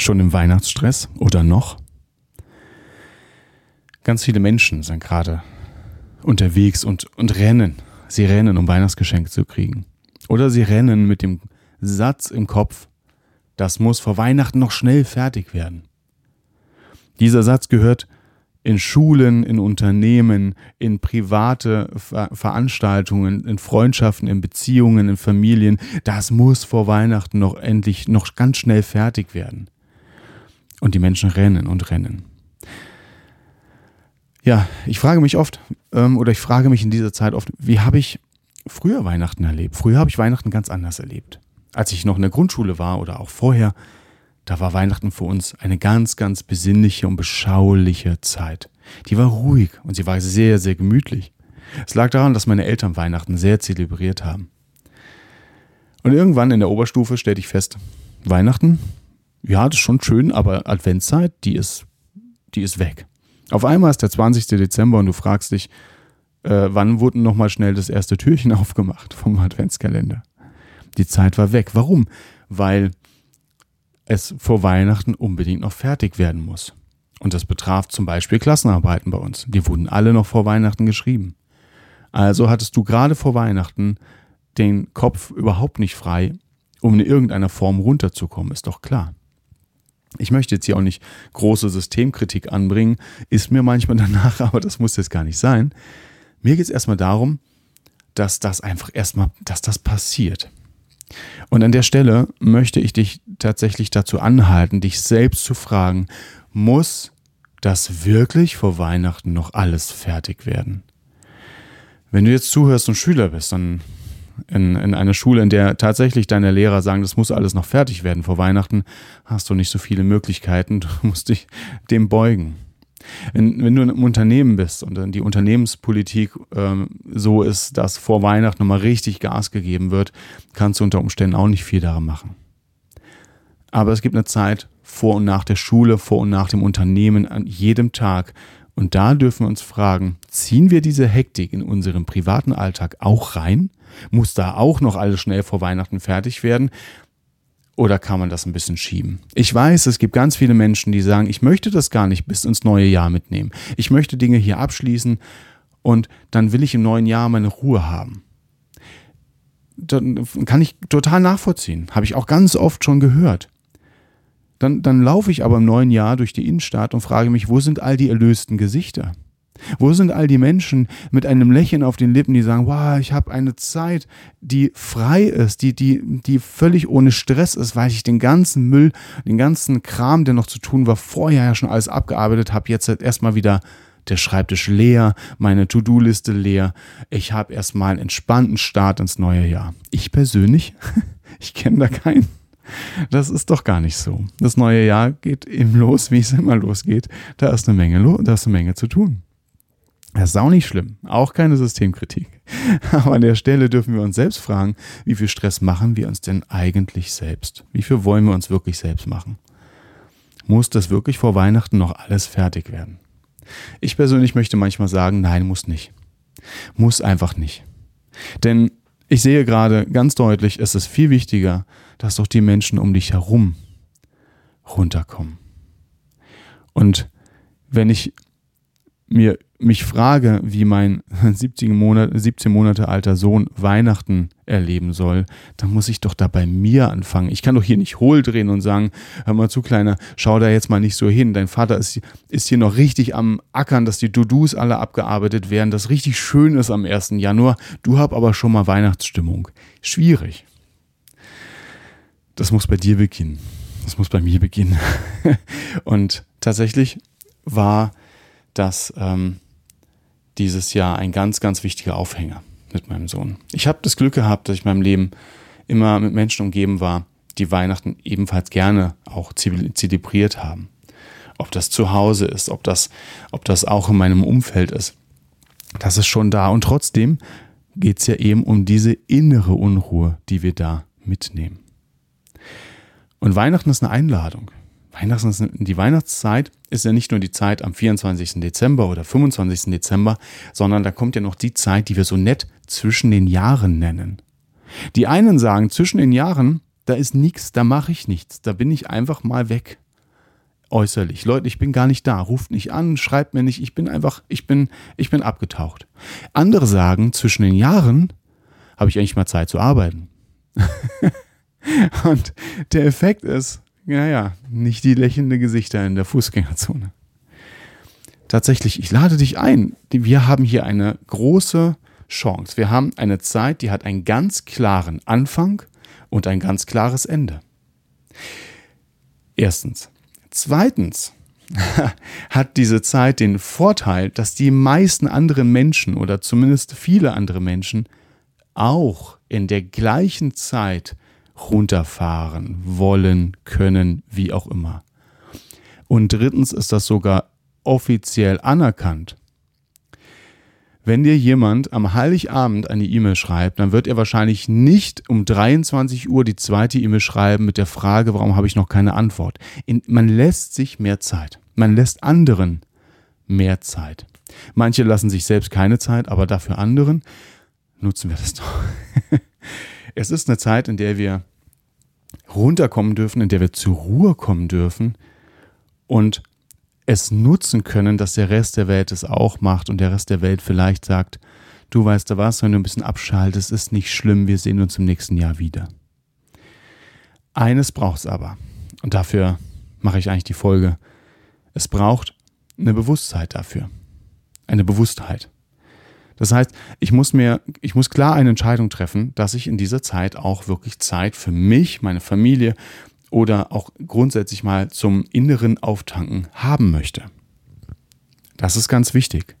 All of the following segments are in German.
Schon im Weihnachtsstress oder noch? Ganz viele Menschen sind gerade unterwegs und, und rennen. Sie rennen, um Weihnachtsgeschenke zu kriegen. Oder sie rennen mit dem Satz im Kopf, das muss vor Weihnachten noch schnell fertig werden. Dieser Satz gehört in Schulen, in Unternehmen, in private Ver Veranstaltungen, in Freundschaften, in Beziehungen, in Familien. Das muss vor Weihnachten noch endlich, noch ganz schnell fertig werden. Und die Menschen rennen und rennen. Ja, ich frage mich oft, ähm, oder ich frage mich in dieser Zeit oft, wie habe ich früher Weihnachten erlebt? Früher habe ich Weihnachten ganz anders erlebt. Als ich noch in der Grundschule war oder auch vorher, da war Weihnachten für uns eine ganz, ganz besinnliche und beschauliche Zeit. Die war ruhig und sie war sehr, sehr gemütlich. Es lag daran, dass meine Eltern Weihnachten sehr zelebriert haben. Und irgendwann in der Oberstufe stellte ich fest, Weihnachten, ja, das ist schon schön, aber Adventszeit, die ist, die ist weg. Auf einmal ist der 20. Dezember und du fragst dich, äh, wann wurde nochmal schnell das erste Türchen aufgemacht vom Adventskalender? Die Zeit war weg. Warum? Weil es vor Weihnachten unbedingt noch fertig werden muss. Und das betraf zum Beispiel Klassenarbeiten bei uns. Die wurden alle noch vor Weihnachten geschrieben. Also hattest du gerade vor Weihnachten den Kopf überhaupt nicht frei, um in irgendeiner Form runterzukommen, ist doch klar. Ich möchte jetzt hier auch nicht große Systemkritik anbringen, ist mir manchmal danach, aber das muss jetzt gar nicht sein. Mir geht es erstmal darum, dass das einfach erstmal, dass das passiert. Und an der Stelle möchte ich dich tatsächlich dazu anhalten, dich selbst zu fragen, muss das wirklich vor Weihnachten noch alles fertig werden? Wenn du jetzt zuhörst und Schüler bist, dann in, in einer Schule, in der tatsächlich deine Lehrer sagen, das muss alles noch fertig werden vor Weihnachten, hast du nicht so viele Möglichkeiten, du musst dich dem beugen. Wenn, wenn du einem Unternehmen bist und die Unternehmenspolitik ähm, so ist, dass vor Weihnachten nochmal richtig Gas gegeben wird, kannst du unter Umständen auch nicht viel daran machen. Aber es gibt eine Zeit vor und nach der Schule, vor und nach dem Unternehmen, an jedem Tag. Und da dürfen wir uns fragen, ziehen wir diese Hektik in unseren privaten Alltag auch rein? Muss da auch noch alles schnell vor Weihnachten fertig werden? Oder kann man das ein bisschen schieben? Ich weiß, es gibt ganz viele Menschen, die sagen, ich möchte das gar nicht bis ins neue Jahr mitnehmen. Ich möchte Dinge hier abschließen und dann will ich im neuen Jahr meine Ruhe haben. Dann kann ich total nachvollziehen. Habe ich auch ganz oft schon gehört. Dann, dann laufe ich aber im neuen Jahr durch die Innenstadt und frage mich, wo sind all die erlösten Gesichter? Wo sind all die Menschen mit einem Lächeln auf den Lippen, die sagen, wow, ich habe eine Zeit, die frei ist, die, die, die völlig ohne Stress ist, weil ich den ganzen Müll, den ganzen Kram, der noch zu tun war, vorher ja schon alles abgearbeitet habe, jetzt halt erstmal wieder der Schreibtisch leer, meine To-Do-Liste leer. Ich habe erstmal einen entspannten Start ins neue Jahr. Ich persönlich, ich kenne da keinen. Das ist doch gar nicht so. Das neue Jahr geht eben los, wie es immer losgeht. Da ist eine Menge, da ist eine Menge zu tun. Das ist auch nicht schlimm, auch keine Systemkritik. Aber an der Stelle dürfen wir uns selbst fragen, wie viel Stress machen wir uns denn eigentlich selbst? Wie viel wollen wir uns wirklich selbst machen? Muss das wirklich vor Weihnachten noch alles fertig werden? Ich persönlich möchte manchmal sagen, nein, muss nicht. Muss einfach nicht. Denn ich sehe gerade ganz deutlich, es ist viel wichtiger, dass doch die Menschen um dich herum runterkommen. Und wenn ich mir mich frage, wie mein 17 Monate, 17 Monate alter Sohn Weihnachten erleben soll, dann muss ich doch da bei mir anfangen. Ich kann doch hier nicht hohl drehen und sagen, hör mal zu, Kleiner, schau da jetzt mal nicht so hin. Dein Vater ist, ist hier noch richtig am Ackern, dass die Dudus alle abgearbeitet werden, das richtig schön ist am 1. Januar. Du hab aber schon mal Weihnachtsstimmung. Schwierig. Das muss bei dir beginnen. Das muss bei mir beginnen. und tatsächlich war das ähm, dieses Jahr ein ganz, ganz wichtiger Aufhänger mit meinem Sohn. Ich habe das Glück gehabt, dass ich in meinem Leben immer mit Menschen umgeben war, die Weihnachten ebenfalls gerne auch zelebriert haben. Ob das zu Hause ist, ob das, ob das auch in meinem Umfeld ist. Das ist schon da. Und trotzdem geht es ja eben um diese innere Unruhe, die wir da mitnehmen. Und Weihnachten ist eine Einladung. Weihnachten die Weihnachtszeit ist ja nicht nur die Zeit am 24. Dezember oder 25. Dezember, sondern da kommt ja noch die Zeit, die wir so nett zwischen den Jahren nennen. Die einen sagen, zwischen den Jahren, da ist nichts, da mache ich nichts, da bin ich einfach mal weg. Äußerlich. Leute, ich bin gar nicht da, ruft nicht an, schreibt mir nicht, ich bin einfach, ich bin, ich bin abgetaucht. Andere sagen, zwischen den Jahren habe ich eigentlich mal Zeit zu arbeiten. Und der Effekt ist, naja, nicht die lächelnden Gesichter in der Fußgängerzone. Tatsächlich, ich lade dich ein. Wir haben hier eine große Chance. Wir haben eine Zeit, die hat einen ganz klaren Anfang und ein ganz klares Ende. Erstens. Zweitens hat diese Zeit den Vorteil, dass die meisten anderen Menschen oder zumindest viele andere Menschen auch in der gleichen Zeit runterfahren wollen, können, wie auch immer. Und drittens ist das sogar offiziell anerkannt. Wenn dir jemand am Heiligabend eine E-Mail schreibt, dann wird er wahrscheinlich nicht um 23 Uhr die zweite E-Mail schreiben mit der Frage, warum habe ich noch keine Antwort. Man lässt sich mehr Zeit. Man lässt anderen mehr Zeit. Manche lassen sich selbst keine Zeit, aber dafür anderen nutzen wir das doch. es ist eine Zeit, in der wir runterkommen dürfen, in der wir zur Ruhe kommen dürfen und es nutzen können, dass der Rest der Welt es auch macht und der Rest der Welt vielleicht sagt, du weißt du was, wenn du ein bisschen abschaltest, ist nicht schlimm, wir sehen uns im nächsten Jahr wieder. Eines braucht es aber, und dafür mache ich eigentlich die Folge, es braucht eine Bewusstheit dafür. Eine Bewusstheit. Das heißt, ich muss mir, ich muss klar eine Entscheidung treffen, dass ich in dieser Zeit auch wirklich Zeit für mich, meine Familie oder auch grundsätzlich mal zum inneren Auftanken haben möchte. Das ist ganz wichtig.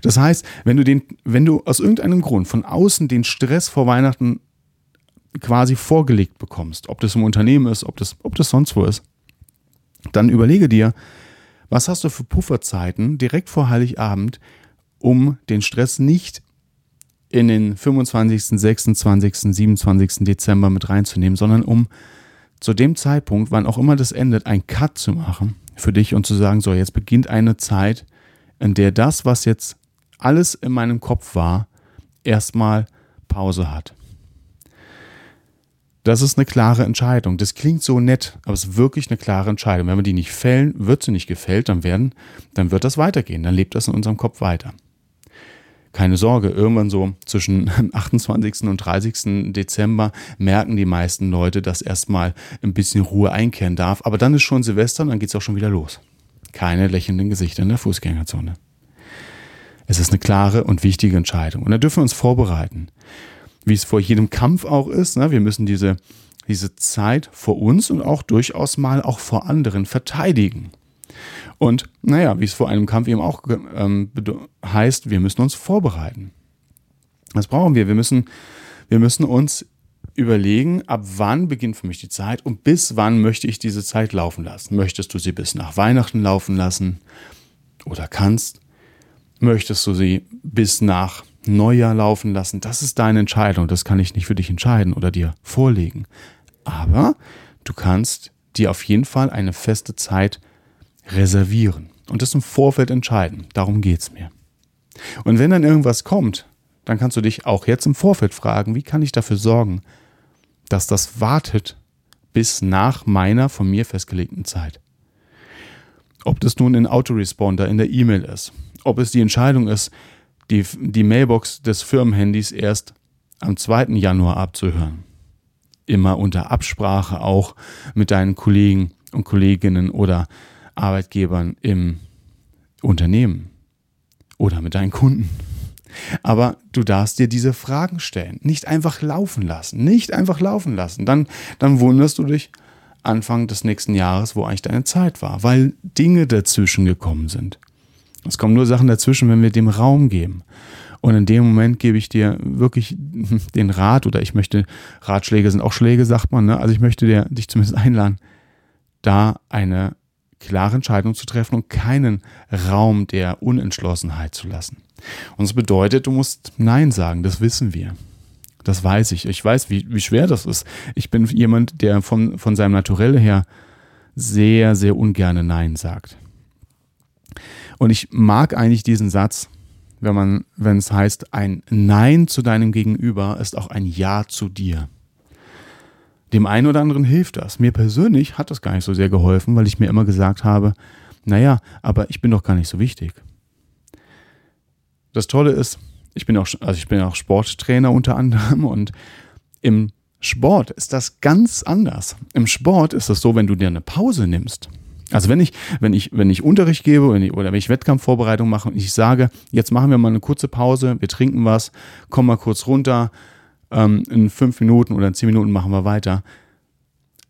Das heißt, wenn du den, wenn du aus irgendeinem Grund von außen den Stress vor Weihnachten quasi vorgelegt bekommst, ob das im Unternehmen ist, ob das, ob das sonst wo ist, dann überlege dir, was hast du für Pufferzeiten direkt vor Heiligabend, um den Stress nicht in den 25., 26., 27. Dezember mit reinzunehmen, sondern um zu dem Zeitpunkt, wann auch immer das endet, ein Cut zu machen für dich und zu sagen, so, jetzt beginnt eine Zeit, in der das, was jetzt alles in meinem Kopf war, erstmal Pause hat. Das ist eine klare Entscheidung. Das klingt so nett, aber es ist wirklich eine klare Entscheidung. Wenn wir die nicht fällen, wird sie nicht gefällt, dann werden, dann wird das weitergehen. Dann lebt das in unserem Kopf weiter keine Sorge, irgendwann so zwischen 28. und 30. Dezember merken die meisten Leute, dass erstmal ein bisschen Ruhe einkehren darf. Aber dann ist schon Silvester und dann geht es auch schon wieder los. Keine lächelnden Gesichter in der Fußgängerzone. Es ist eine klare und wichtige Entscheidung. Und da dürfen wir uns vorbereiten. Wie es vor jedem Kampf auch ist. Ne? Wir müssen diese, diese Zeit vor uns und auch durchaus mal auch vor anderen verteidigen. Und naja, wie es vor einem Kampf eben auch ähm, heißt, wir müssen uns vorbereiten. Was brauchen wir? Wir müssen, wir müssen uns überlegen, ab wann beginnt für mich die Zeit und bis wann möchte ich diese Zeit laufen lassen. Möchtest du sie bis nach Weihnachten laufen lassen oder kannst? Möchtest du sie bis nach Neujahr laufen lassen? Das ist deine Entscheidung. Das kann ich nicht für dich entscheiden oder dir vorlegen. Aber du kannst dir auf jeden Fall eine feste Zeit reservieren und das im Vorfeld entscheiden. Darum geht es mir. Und wenn dann irgendwas kommt, dann kannst du dich auch jetzt im Vorfeld fragen, wie kann ich dafür sorgen, dass das wartet bis nach meiner von mir festgelegten Zeit. Ob das nun ein Autoresponder in der E-Mail ist, ob es die Entscheidung ist, die, die Mailbox des Firmenhandys erst am 2. Januar abzuhören. Immer unter Absprache auch mit deinen Kollegen und Kolleginnen oder Arbeitgebern im Unternehmen oder mit deinen Kunden. Aber du darfst dir diese Fragen stellen. Nicht einfach laufen lassen. Nicht einfach laufen lassen. Dann, dann wunderst du dich Anfang des nächsten Jahres, wo eigentlich deine Zeit war, weil Dinge dazwischen gekommen sind. Es kommen nur Sachen dazwischen, wenn wir dem Raum geben. Und in dem Moment gebe ich dir wirklich den Rat oder ich möchte, Ratschläge sind auch Schläge, sagt man, ne? also ich möchte dir, dich zumindest einladen, da eine klare Entscheidung zu treffen und keinen Raum der Unentschlossenheit zu lassen. Und das bedeutet, du musst Nein sagen, das wissen wir. Das weiß ich. Ich weiß, wie, wie schwer das ist. Ich bin jemand, der von, von seinem Naturell her sehr, sehr ungerne Nein sagt. Und ich mag eigentlich diesen Satz, wenn man, wenn es heißt, ein Nein zu deinem Gegenüber ist auch ein Ja zu dir. Dem einen oder anderen hilft das. Mir persönlich hat das gar nicht so sehr geholfen, weil ich mir immer gesagt habe, naja, aber ich bin doch gar nicht so wichtig. Das Tolle ist, ich bin auch, also ich bin auch Sporttrainer unter anderem und im Sport ist das ganz anders. Im Sport ist es so, wenn du dir eine Pause nimmst, also wenn ich, wenn ich, wenn ich Unterricht gebe oder wenn ich Wettkampfvorbereitung mache und ich sage, jetzt machen wir mal eine kurze Pause, wir trinken was, komm mal kurz runter, ähm, in fünf Minuten oder in zehn Minuten machen wir weiter.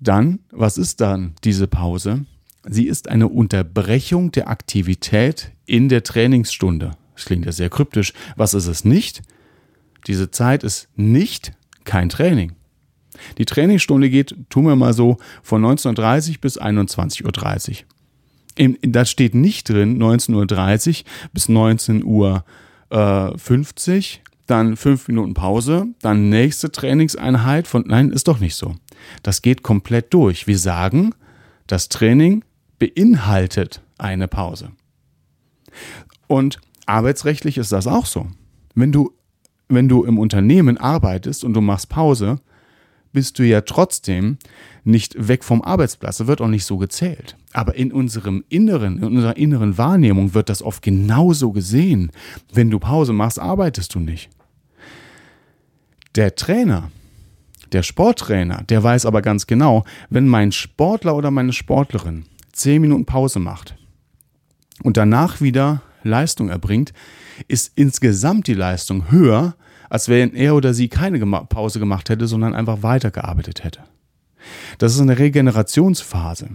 Dann, was ist dann diese Pause? Sie ist eine Unterbrechung der Aktivität in der Trainingsstunde. Das klingt ja sehr kryptisch. Was ist es nicht? Diese Zeit ist nicht kein Training. Die Trainingsstunde geht, tun wir mal so, von 19.30 bis 21.30 Uhr. Da steht nicht drin 19.30 Uhr bis 19.50 Uhr, äh, dann fünf Minuten Pause, dann nächste Trainingseinheit von, nein, ist doch nicht so. Das geht komplett durch. Wir sagen, das Training beinhaltet eine Pause. Und arbeitsrechtlich ist das auch so. Wenn du, wenn du im Unternehmen arbeitest und du machst Pause, bist du ja trotzdem nicht weg vom Arbeitsplatz. Das wird auch nicht so gezählt. Aber in unserem inneren, in unserer inneren Wahrnehmung wird das oft genauso gesehen. Wenn du Pause machst, arbeitest du nicht. Der Trainer, der Sporttrainer, der weiß aber ganz genau, wenn mein Sportler oder meine Sportlerin zehn Minuten Pause macht und danach wieder Leistung erbringt, ist insgesamt die Leistung höher, als wenn er oder sie keine Pause gemacht hätte, sondern einfach weitergearbeitet hätte. Das ist eine Regenerationsphase.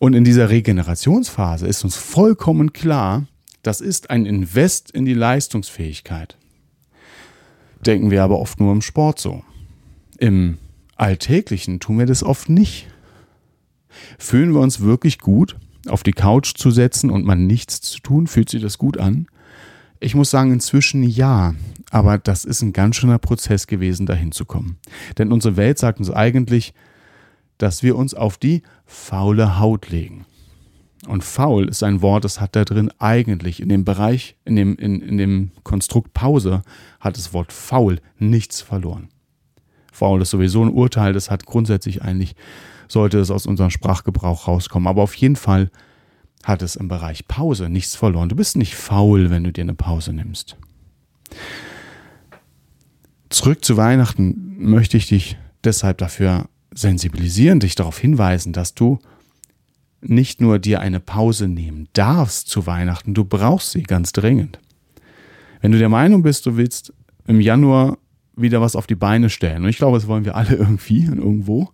Und in dieser Regenerationsphase ist uns vollkommen klar, das ist ein Invest in die Leistungsfähigkeit. Denken wir aber oft nur im Sport so. Im Alltäglichen tun wir das oft nicht. Fühlen wir uns wirklich gut, auf die Couch zu setzen und mal nichts zu tun? Fühlt sich das gut an? Ich muss sagen, inzwischen ja. Aber das ist ein ganz schöner Prozess gewesen, dahin zu kommen. Denn unsere Welt sagt uns eigentlich, dass wir uns auf die faule Haut legen. Und faul ist ein Wort, das hat da drin eigentlich in dem Bereich, in dem, in, in dem Konstrukt Pause, hat das Wort faul nichts verloren. Faul ist sowieso ein Urteil, das hat grundsätzlich eigentlich, sollte es aus unserem Sprachgebrauch rauskommen. Aber auf jeden Fall hat es im Bereich Pause nichts verloren. Du bist nicht faul, wenn du dir eine Pause nimmst. Zurück zu Weihnachten möchte ich dich deshalb dafür sensibilisieren, dich darauf hinweisen, dass du nicht nur dir eine Pause nehmen darfst zu Weihnachten, du brauchst sie ganz dringend. Wenn du der Meinung bist, du willst im Januar wieder was auf die Beine stellen, und ich glaube, das wollen wir alle irgendwie und irgendwo,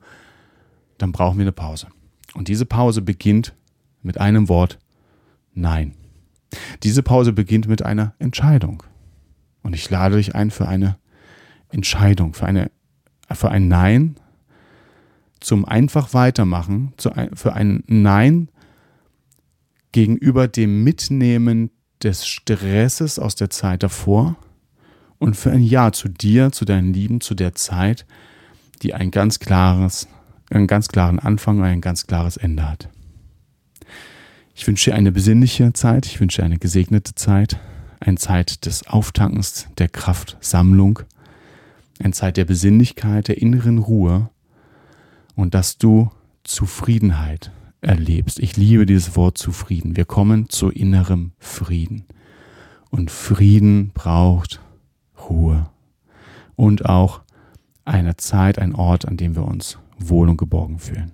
dann brauchen wir eine Pause. Und diese Pause beginnt mit einem Wort Nein. Diese Pause beginnt mit einer Entscheidung. Und ich lade dich ein für eine Entscheidung, für, eine, für ein Nein zum einfach weitermachen, für ein Nein gegenüber dem Mitnehmen des Stresses aus der Zeit davor und für ein Ja zu dir, zu deinen Lieben, zu der Zeit, die ein ganz klares, einen ganz klaren Anfang und ein ganz klares Ende hat. Ich wünsche dir eine besinnliche Zeit, ich wünsche dir eine gesegnete Zeit, eine Zeit des Auftankens, der Kraftsammlung, eine Zeit der Besinnlichkeit, der inneren Ruhe und dass du Zufriedenheit erlebst. Ich liebe dieses Wort zufrieden. Wir kommen zu innerem Frieden. Und Frieden braucht Ruhe und auch eine Zeit, ein Ort, an dem wir uns wohl und geborgen fühlen.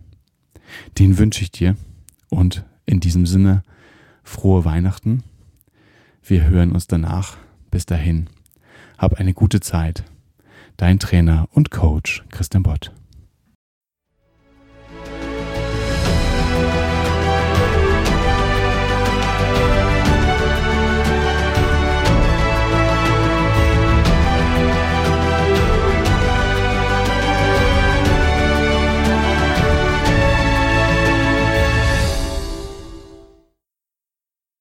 Den wünsche ich dir und in diesem Sinne, frohe Weihnachten. Wir hören uns danach. Bis dahin, hab eine gute Zeit. Dein Trainer und Coach Christian Bott.